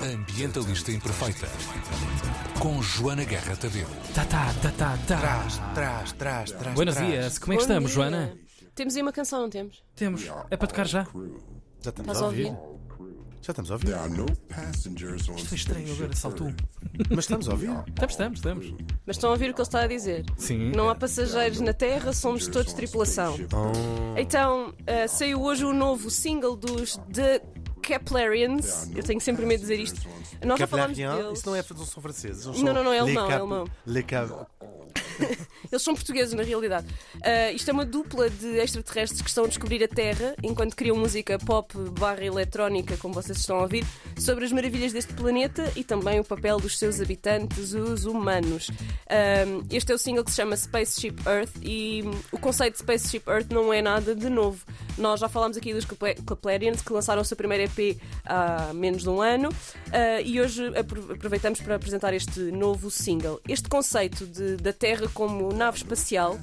Ambientalista Imperfeita. Com Joana Guerra Tadeu. Tá, tá, tá, tá, tá. Trás, trás, trás, trás. Buenos trás. dias, como é que Bom estamos, dia. Joana? Temos aí uma canção, não temos? Temos. É para tocar já? Já estamos Estás a ouvir? Já estamos a ouvir? Foi estranho agora, saltou. Mas estamos a ouvir? Estamos, estamos, estamos. Mas estão a ouvir o que ele está a dizer? Sim. Não há passageiros na Terra, somos todos tripulação. Então, ah, saiu hoje o novo single dos The Keplerians. Eu tenho sempre medo de dizer isto. Nós já falámos deles. Isso não é, não são franceses. Não, não, não, é alemão, é alemão. Eles são portugueses, na realidade. Ah, isto é uma dupla de extraterrestres que estão a descobrir a Terra enquanto criam música pop barra eletrónica, como vocês estão a ouvir, sobre as maravilhas deste planeta e também o papel dos seus habitantes, os humanos. Ah, este é o single que se chama Spaceship Earth e o conceito de Spaceship Earth não é nada de novo. Nós já falámos aqui dos Keplerians que lançaram o seu primeiro EP há menos de um ano ah, e hoje apro- aproveitamos para apresentar este novo single. Este conceito de- da Terra como nave espacial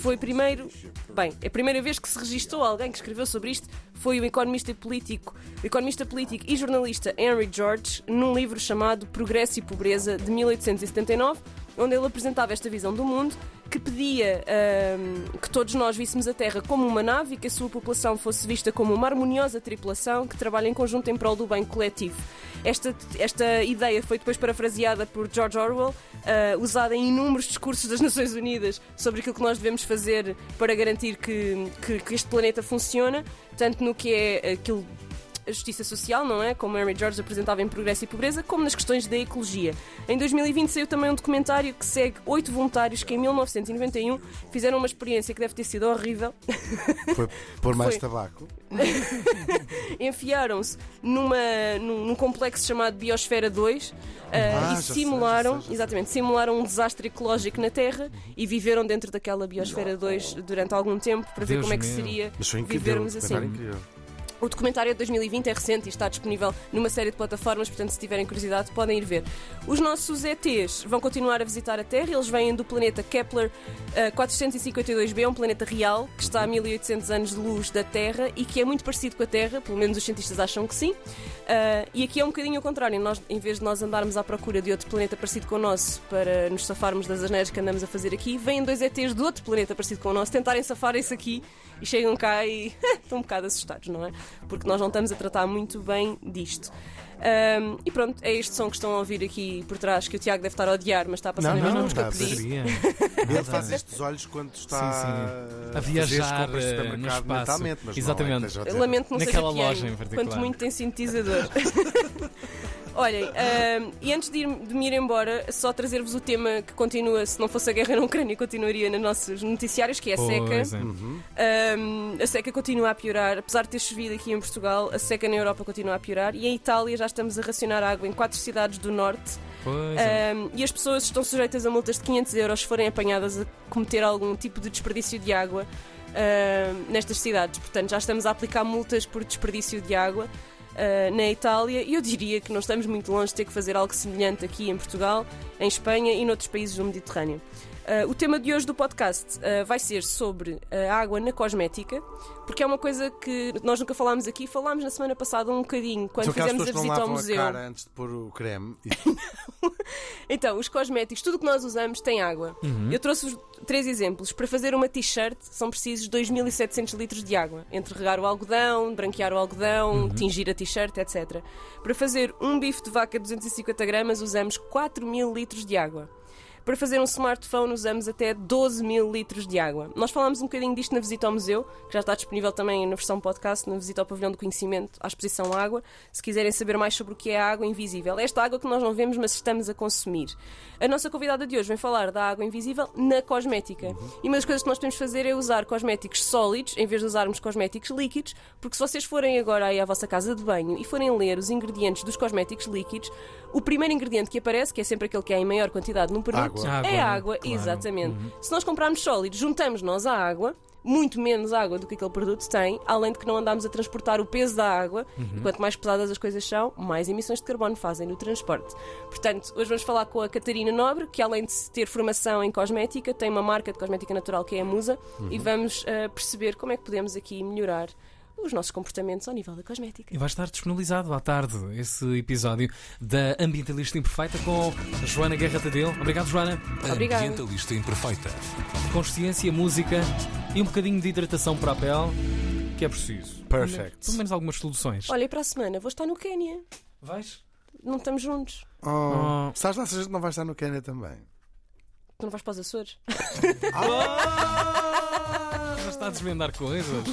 foi primeiro. Bem, a primeira vez que se registou alguém que escreveu sobre isto foi o economista político, economista político e jornalista Henry George, num livro chamado Progresso e Pobreza de 1879, onde ele apresentava esta visão do mundo que pedia ahm, que todos nós víssemos a Terra como uma nave e que a sua população fosse vista como uma harmoniosa tripulação que trabalha em conjunto em prol do bem coletivo. Esta, esta ideia foi depois parafraseada por George Orwell, ah, usada em inúmeros discursos das Nações Unidas sobre aquilo que nós devemos fazer para garantir que, que, que este planeta funciona, tanto no que é aquilo a justiça social, não é? Como Mary George apresentava em Progresso e Pobreza, como nas questões da ecologia. Em 2020 saiu também um documentário que segue oito voluntários que em 1991 fizeram uma experiência que deve ter sido horrível. Foi pôr mais Foi. tabaco. Enfiaram-se numa, num, num complexo chamado Biosfera 2 Ah, ah, já e sei, simularam, já sei, já sei. exatamente, simularam um desastre ecológico na Terra e viveram dentro daquela Biosfera 2 durante algum tempo para ver Deus como é que meu. seria Mas foi incrível. vivermos assim. O documentário de 2020, é recente e está disponível numa série de plataformas, portanto, se tiverem curiosidade, podem ir ver. Os nossos ETs vão continuar a visitar a Terra, eles vêm do planeta Kepler eh, 452b, um planeta real que está a 1800 anos de luz da Terra e que é muito parecido com a Terra, pelo menos os cientistas acham que sim. Eh, e aqui é um bocadinho ao contrário, nós, em vez de nós andarmos à procura de outro planeta parecido com o nosso para nos safarmos das asneiras que andamos a fazer aqui, vêm dois ETs de outro planeta parecido com o nosso tentarem safar-se aqui e chegam cá e estão um bocado assustados, não é? Porque nós não estamos a tratar muito bem disto. Ahm, e pronto, é este som que estão a ouvir aqui por trás que o Tiago deve estar a odiar, mas está a passar Não, não, nomes que eu pedi. Ele faz estes olhos quando está Sim, sim. a, A viajar, de eh, no espaço. Mas Exatamente. Não é a lamento não Naquela loja piano, em particular. Quanto muito tem sintetizador. Olhem, ahm, e antes de, ir- de me ir embora, só trazer-vos o tema que continua, se não fosse a guerra na Ucrânia, continuaria nos nossos noticiários, que é a seca. É. Uhum. Um, a seca continua a piorar, apesar de ter chovido aqui em Portugal, a seca na Europa continua a piorar e em Itália já estamos a racionar água em quatro cidades do norte Pois é. Um, e as pessoas estão sujeitas a multas de 500 euros se forem apanhadas a cometer algum tipo de desperdício de água um, nestas cidades. Portanto, já estamos a aplicar multas por desperdício de água. Uh, na Itália, e eu diria que não estamos muito longe de ter que fazer algo semelhante aqui em Portugal, em Espanha e noutros países do Mediterrâneo. Uh, o tema de hoje do podcast uh, vai ser sobre a água na cosmética, porque é uma coisa que nós nunca falámos aqui. Falámos na semana passada um bocadinho quando São aquelas fizemos a visita ao lavam a museu. cara antes de pôr o creme. Então, os cosméticos, tudo o que nós usamos tem água. Eu trouxe-vos três exemplos. Para fazer uma t-shirt são precisos 2.700 litros de água, entre regar o algodão, branquear o algodão, tingir a t-shirt, etc. Para fazer um bife de vaca de 250 gramas usamos 4.000 litros de água. Para fazer um smartphone usamos até 12 mil litros de água. Nós falámos um bocadinho disto na visita ao museu, que já está disponível também na versão podcast, na visita ao pavilhão do conhecimento, à exposição Água, se quiserem saber mais sobre o que é a água invisível. É esta água que nós não vemos, mas estamos a consumir. A nossa convidada de hoje vem falar da água invisível na cosmética. E uma das coisas que nós podemos fazer é usar cosméticos sólidos, em vez de usarmos cosméticos líquidos, porque se vocês forem agora aí à vossa casa de banho e forem ler os ingredientes dos cosméticos líquidos, o primeiro ingrediente que aparece, que é sempre aquele que é em maior quantidade num produto, Água. Água, é água, Claro. exatamente. Se nós comprarmos sólidos, juntamos nós a água, muito menos água do que aquele produto tem, além de que não andamos a transportar o peso da água. E quanto mais pesadas as coisas são, mais emissões de carbono fazem no transporte. Portanto, hoje vamos falar com a Catarina Nobre, que além de ter formação em cosmética, tem uma marca de cosmética natural que é a Musa, e vamos ah, perceber como é que podemos aqui melhorar os nossos comportamentos ao nível da cosmética. E vai estar disponibilizado à tarde esse episódio da Ambientalista Imperfeita com a Joana Guerra Tadeu. Obrigado, Joana. Obrigada. Ambientalista Imperfeita. Consciência, música e um bocadinho de hidratação para a pele, que é preciso. Perfect. Pelo menos algumas soluções. Olha, e para a semana vou estar no Quénia. Vais? Não estamos juntos. Oh, Oh. Sabes lá se a gente não vai estar no Quênia também? Tu não vais para os Açores? Já está a desvendar coisas.